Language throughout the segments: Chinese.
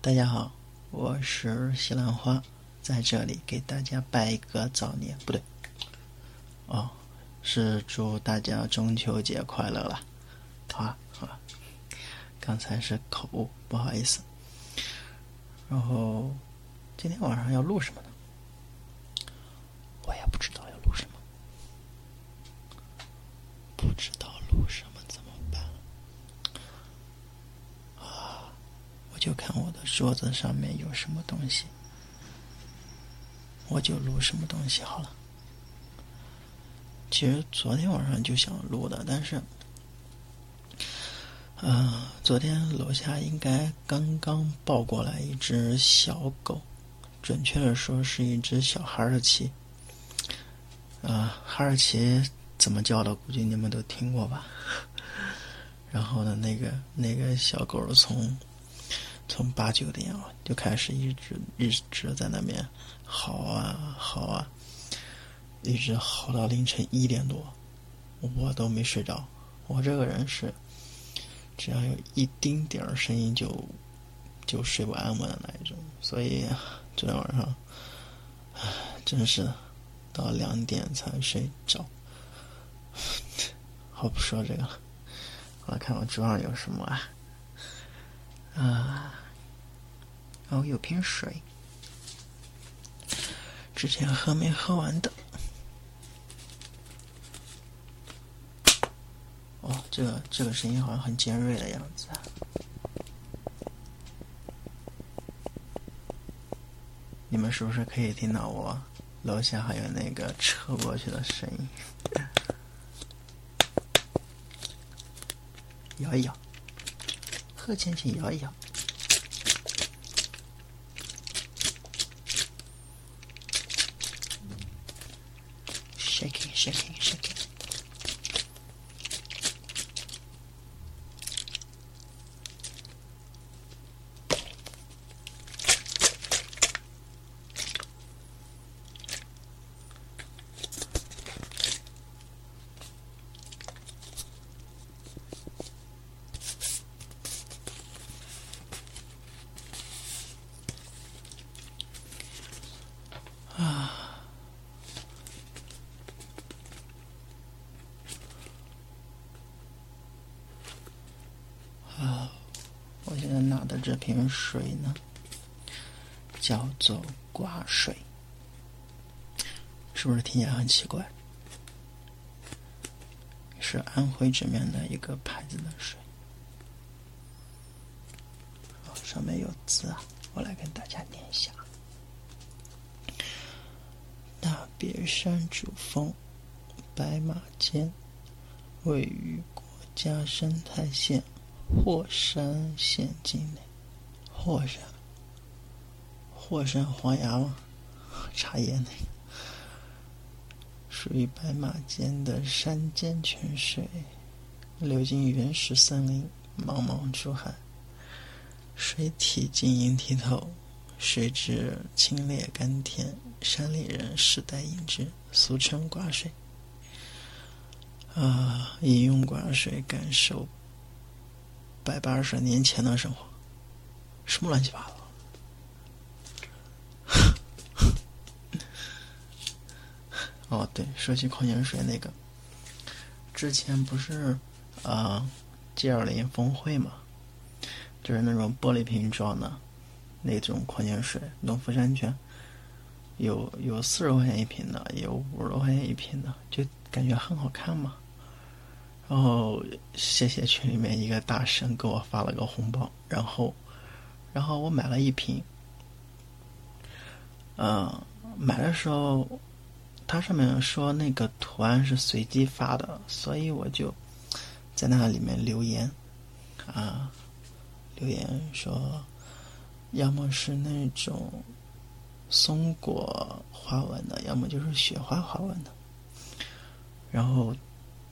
大家好，我是西兰花，在这里给大家拜一个早年，不对，哦，是祝大家中秋节快乐了，好啊，好啊，刚才是口误，不好意思。然后今天晚上要录什么呢？我也不知道要录什么，不知道录什么怎么办？啊，我就看我桌子上面有什么东西，我就录什么东西好了。其实昨天晚上就想录的，但是，嗯，昨天楼下应该刚刚抱过来一只小狗，准确的说是一只小哈士奇。啊，哈士奇怎么叫的？估计你们都听过吧。然后呢，那个那个小狗从从八九点啊就开始一直一直在那边嚎啊嚎啊，一直嚎到凌晨一点多，我都没睡着。我这个人是只要有一丁点儿声音就就睡不安稳的那一种，所以昨天晚上唉，真是。到两点才睡着，好不说这个了。我来看我桌上有什么啊？啊，哦，有瓶水，之前喝没喝完的。哦，这个这个声音好像很尖锐的样子。你们是不是可以听到我？楼下还有那个车过去的声音，摇一摇，贺倩倩摇一摇谢谢。这瓶水呢，叫做挂水，是不是听起来很奇怪？是安徽这边的一个牌子的水，上面有字啊，我来跟大家念一下：大别山主峰，白马尖，位于国家生态县。霍山县境内，霍山，霍山黄崖吗？茶叶那个，属于白马涧的山间泉水，流经原始森林，茫茫出海，水体晶莹剔透，水质清冽甘甜，山里人世代饮之，俗称寡水。啊，饮用寡水，感受。百八十年前的生活，什么乱七八糟？哦，对，说起矿泉水那个，之前不是啊，G 二零峰会嘛，就是那种玻璃瓶装的那种矿泉水，农夫山泉，有有四十块钱一瓶的，有五十多块钱一瓶的，就感觉很好看嘛。然后谢谢群里面一个大神给我发了个红包，然后，然后我买了一瓶。嗯，买的时候，它上面说那个图案是随机发的，所以我就在那里面留言，啊，留言说，要么是那种松果花纹的，要么就是雪花花纹的，然后。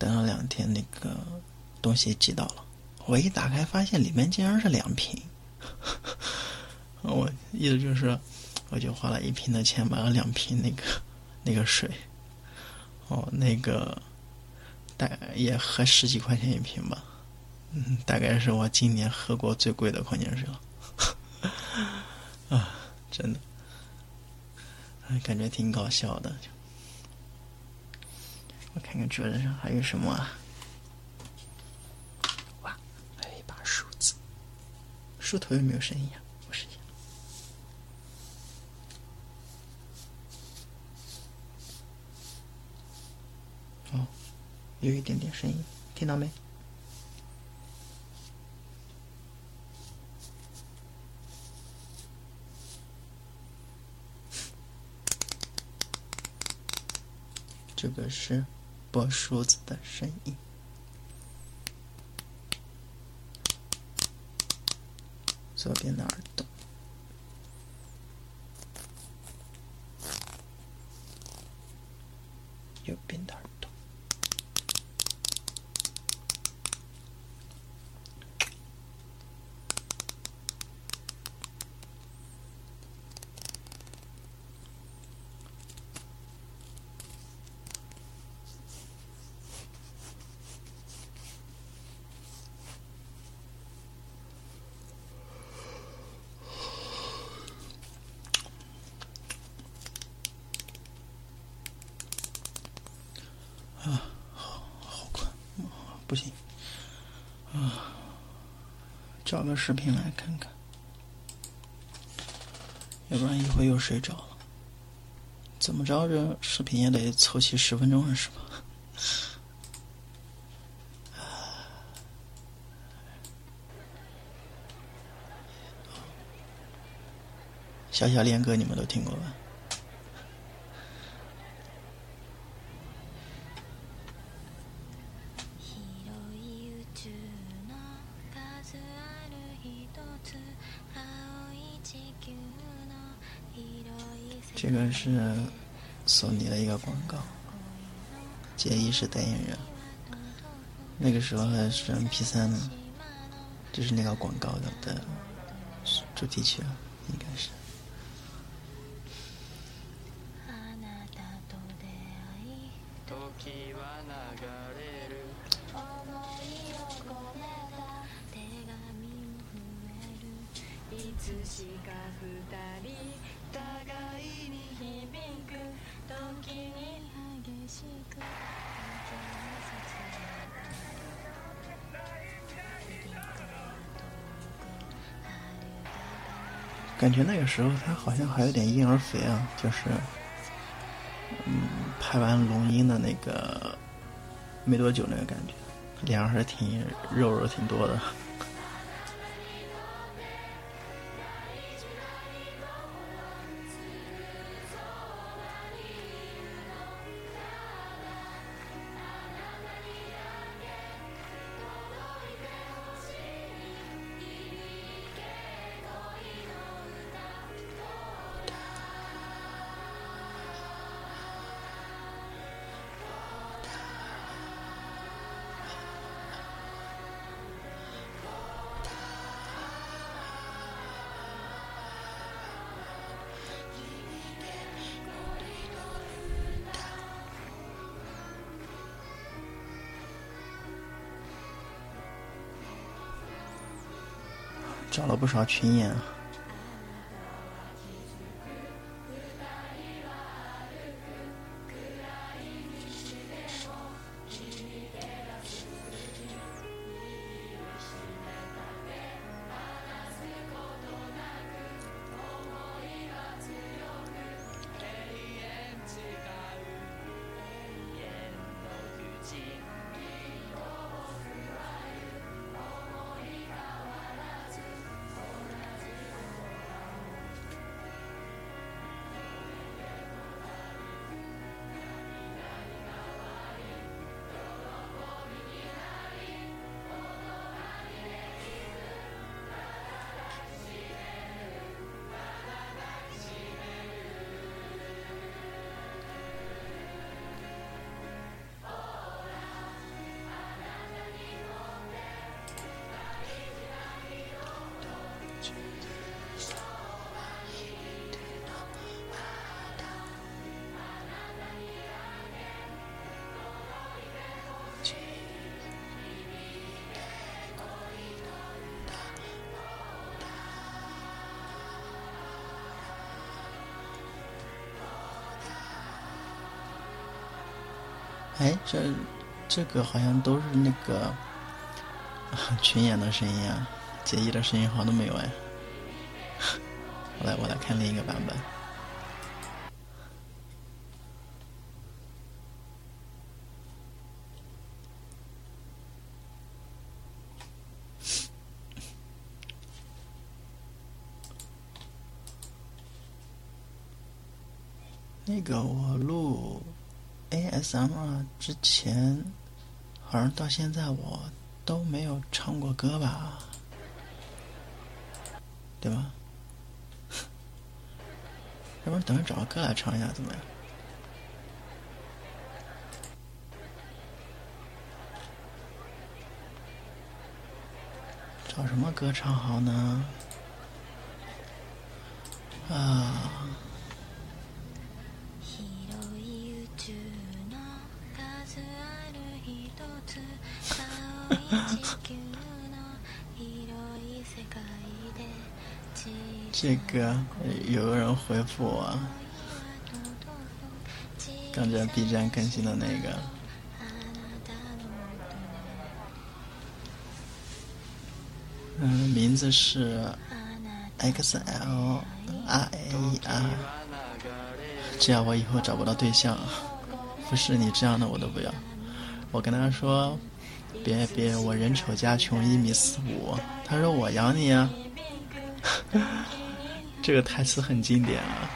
等了两天，那个东西寄到了。我一打开，发现里面竟然是两瓶。我意思就是，我就花了一瓶的钱买了两瓶那个那个水。哦，那个大也合十几块钱一瓶吧。嗯，大概是我今年喝过最贵的矿泉水了。啊真的，哎，感觉挺搞笑的。我看看桌子上还有什么啊？哇，还有一把梳子。梳头有没有声音啊？我试一下。哦，有一点点声音，听到没？这个是拨梳子的声音，左边的耳朵，右边的耳朵。啊，好好困，不行，啊，找个视频来看看，要不然一会又睡着了。怎么着，这视频也得凑齐十分钟是吧？小小恋歌你们都听过吧？这个是索尼的一个广告，杰伊是代言人。那个时候还是 MP 三呢，就是那个广告的主题曲，应该是。感觉那个时候他好像还有点婴儿肥啊，就是，嗯，拍完龙樱的那个没多久那个感觉，脸上还挺肉肉挺多的。找了不少群演。哎，这这个好像都是那个群演的声音啊，结衣的声音好像都没有哎。我来，我来看另一个版本。那个我录 ASMR 之前，好像到现在我都没有唱过歌吧？对吧？要不然等会找个歌来唱一下怎么样？找什么歌唱好呢？啊。这个有个人回复我，刚在 B 站更新的那个，嗯，名字是 X L R A R，这样我以后找不到对象，不是你这样的我都不要。我跟他说，别别，我人丑家穷，一米四五。他说我养你啊。这个台词很经典啊！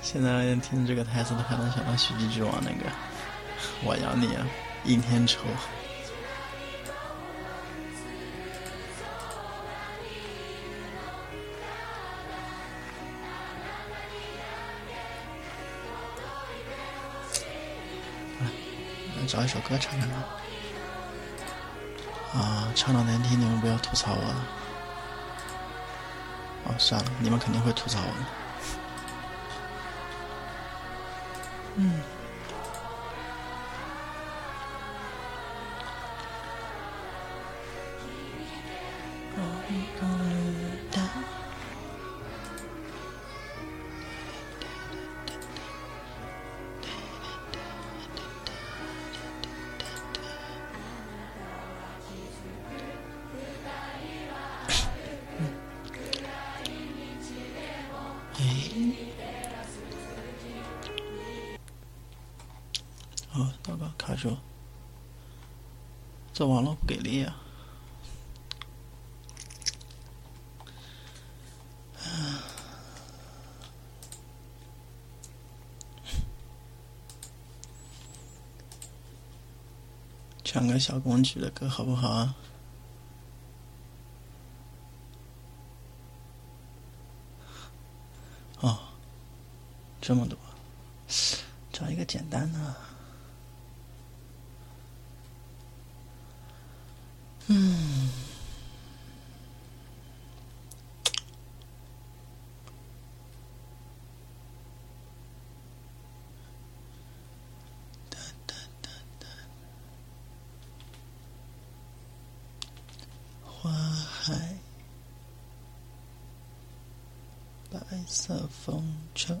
现在听这个台词，都还能想到《喜剧之王》那个“我养你啊，阴天丑”。找一首歌唱唱啊！唱的难听，你们不要吐槽我了。哦，算了，你们肯定会吐槽我的。嗯。说，这网络不给力啊！唱个小公举的歌好不好啊？哦，这么多，找一个简单的。嗯，哒哒哒哒，花海，白色风车，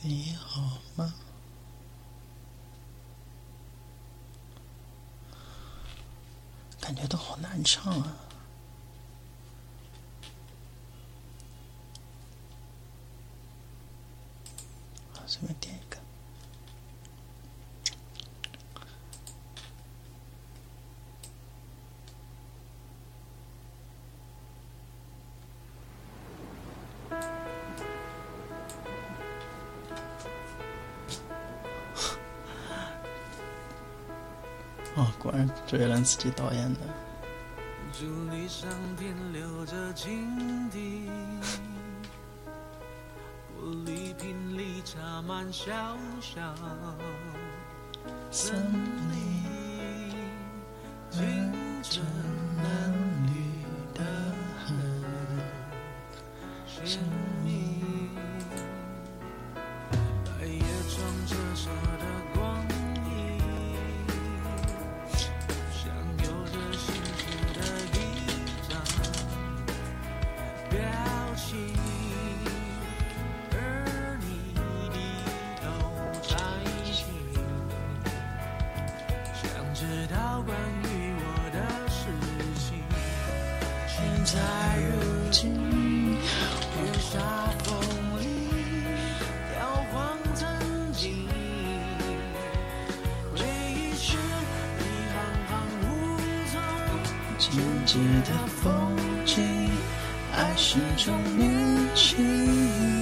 你好吗？感觉都好难唱啊！哦，果然周杰伦自己导演的。上停留着玻璃瓶里插满小小森林，清澈知道关于我的事情。现在如今，月下风里摇晃曾经，回忆是一行行无踪。静静的风景，爱是种年轻。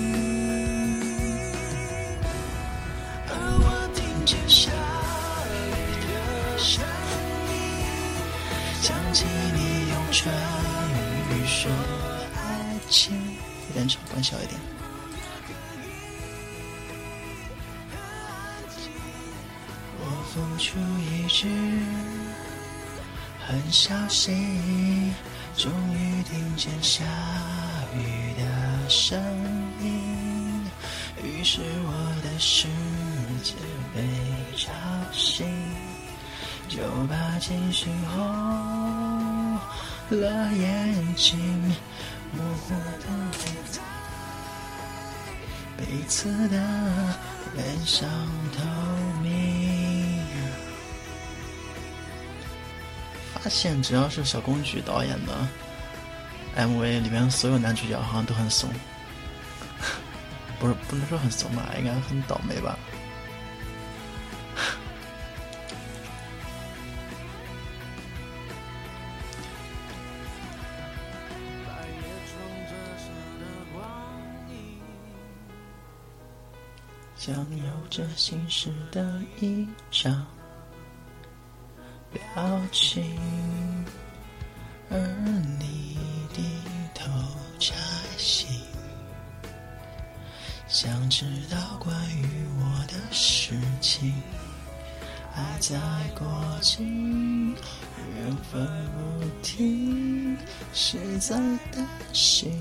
一点。我付出一直很小心，终于听见下雨的声音，于是我的世界被吵醒，就把情绪红了眼睛，模糊的在彼此的脸上透明。发现只要是小公举导演的 MV 里面，所有男主角好像都很怂，不是不能说很怂吧，应该很倒霉吧。像有着心事的一张表情，而你低头摘星，想知道关于我的事情，还在过境，缘分不停，实在担心。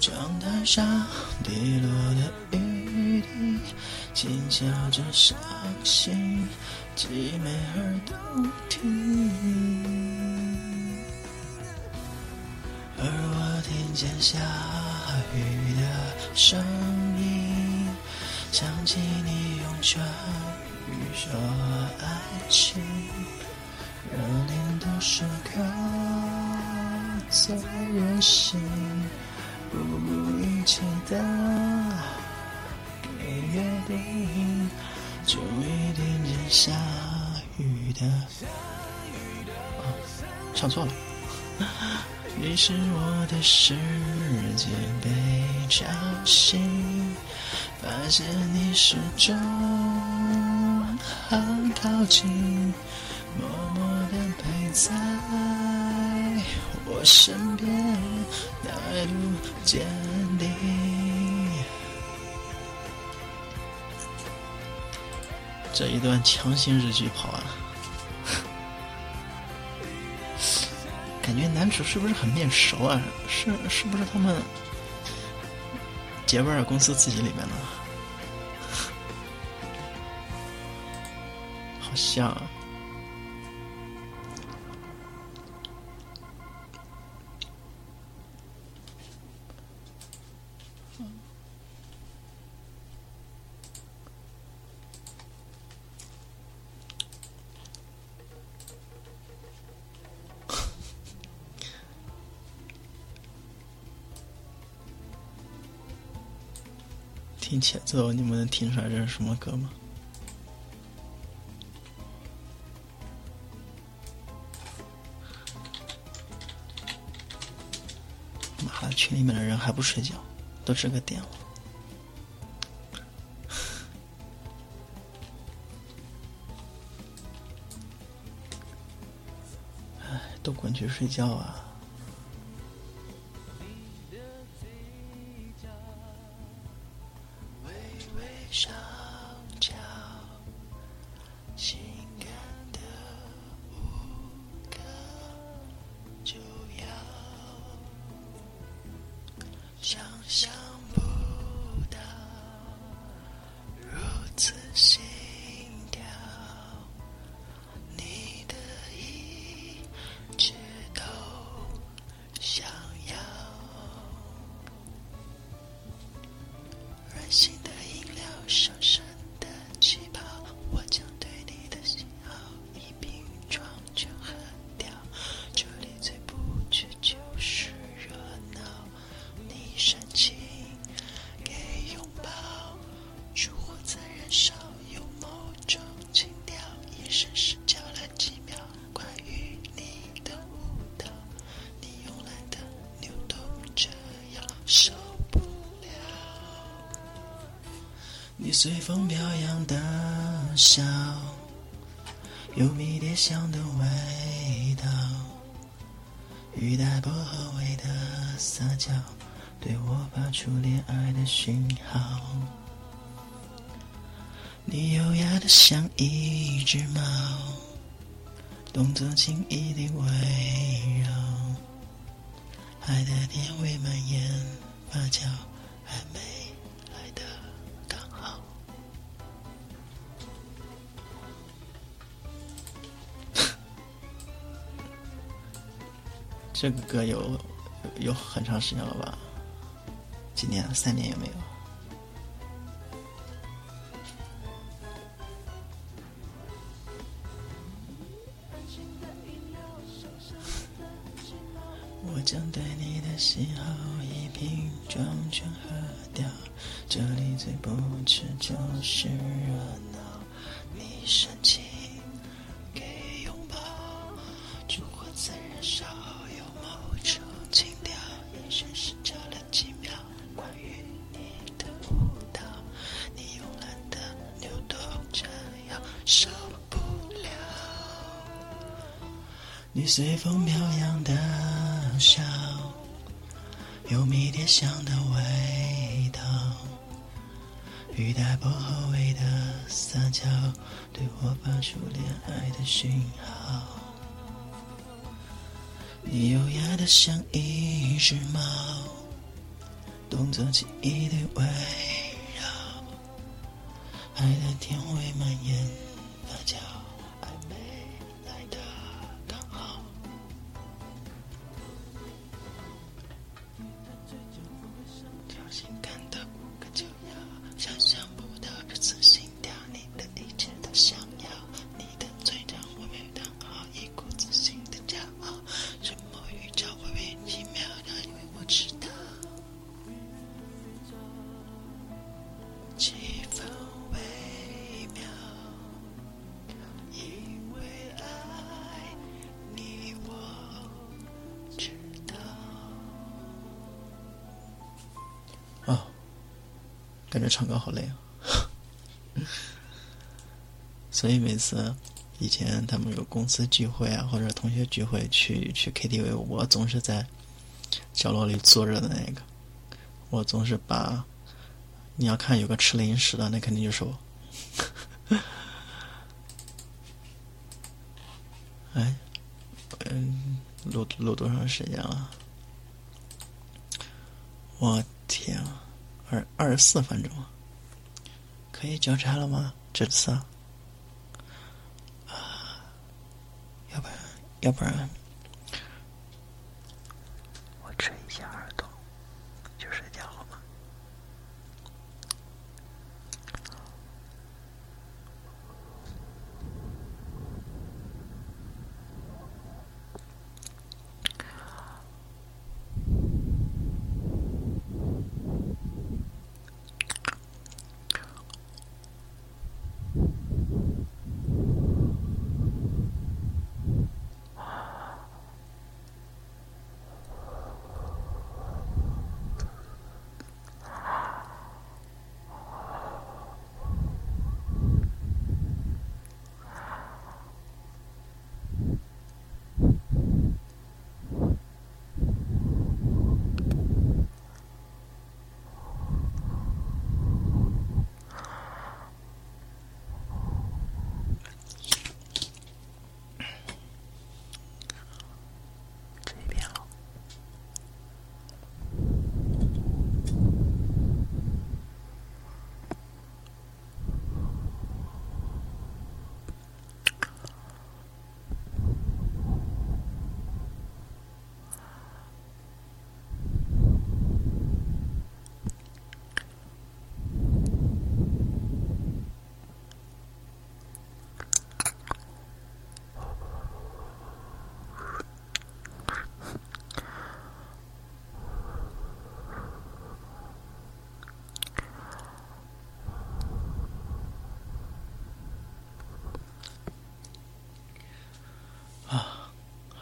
窗台上滴落的雨滴，轻敲着伤心，凄美而动听。而我听见下雨的声音，想起你用唇语说爱情，热恋的时刻最任性。的给约定，终于听见下雨的。哦，唱错了。于是我的世界被吵醒，发现你始终很靠近，默默的陪在我身边。态度坚定。这一段强行日剧跑完了，感觉男主是不是很面熟啊？是是不是他们杰威尔公司自己里面的？好像。听前奏，你们能听出来这是什么歌吗？妈的，群里面的人还不睡觉，都这个点了，哎，都滚去睡觉啊！随风飘扬的笑，有迷迭香的味道，雨带薄荷味的撒娇，对我发出恋爱的讯号。你优雅的像一只猫，动作轻易的围绕，爱的甜味蔓延发酵，暧昧这个歌有有很长时间了吧？几年？三年有没有。我将对你的喜好一瓶装全喝掉，这里最不吃就是热闹随风飘扬的笑，有迷迭香的味道，雨带薄荷味的撒娇，对我发出恋爱的讯号。你优雅的像一只猫，动作轻易的围绕，爱的甜味蔓延感觉唱歌好累啊！所以每次以前他们有公司聚会啊，或者同学聚会去去 KTV，我总是在角落里坐着的那个。我总是把你要看有个吃零食的，那肯定就是我。哎，嗯，录录多长时间了？我天啊，二二十四分钟，可以交差了吗？这次啊，要不然要不然。我吹一下耳朵就睡觉。了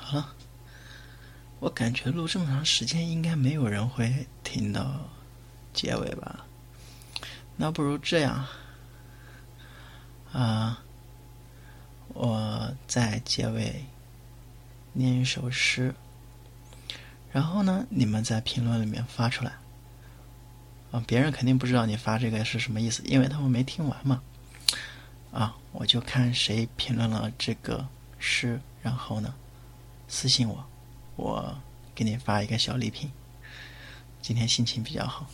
好了我感觉录这么长时间，应该没有人会听到结尾吧？那不如这样，啊，我在结尾念一首诗，然后呢，你们在评论里面发出来。啊，别人肯定不知道你发这个是什么意思，因为他们没听完嘛。啊，我就看谁评论了这个诗，然后呢，私信我，我给你发一个小礼品。今天心情比较好，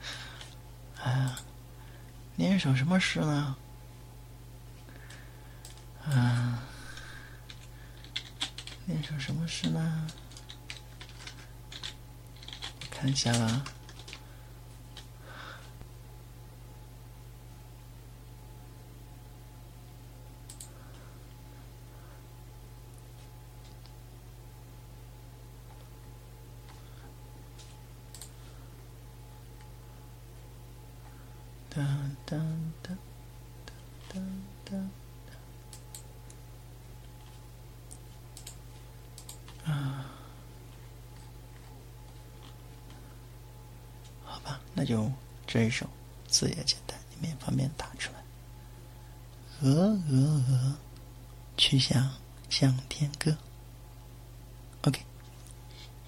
啊，念一首什么诗呢？啊，念一首什么诗呢？看一下吧。哒哒哒哒哒哒啊，好吧，那就这一首字也简单，你们也方便打出来。鹅鹅鹅，曲项向天歌。OK，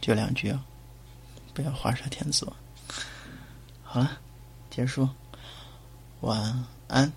就两句啊，不要画蛇添足。好了，结束。晚安。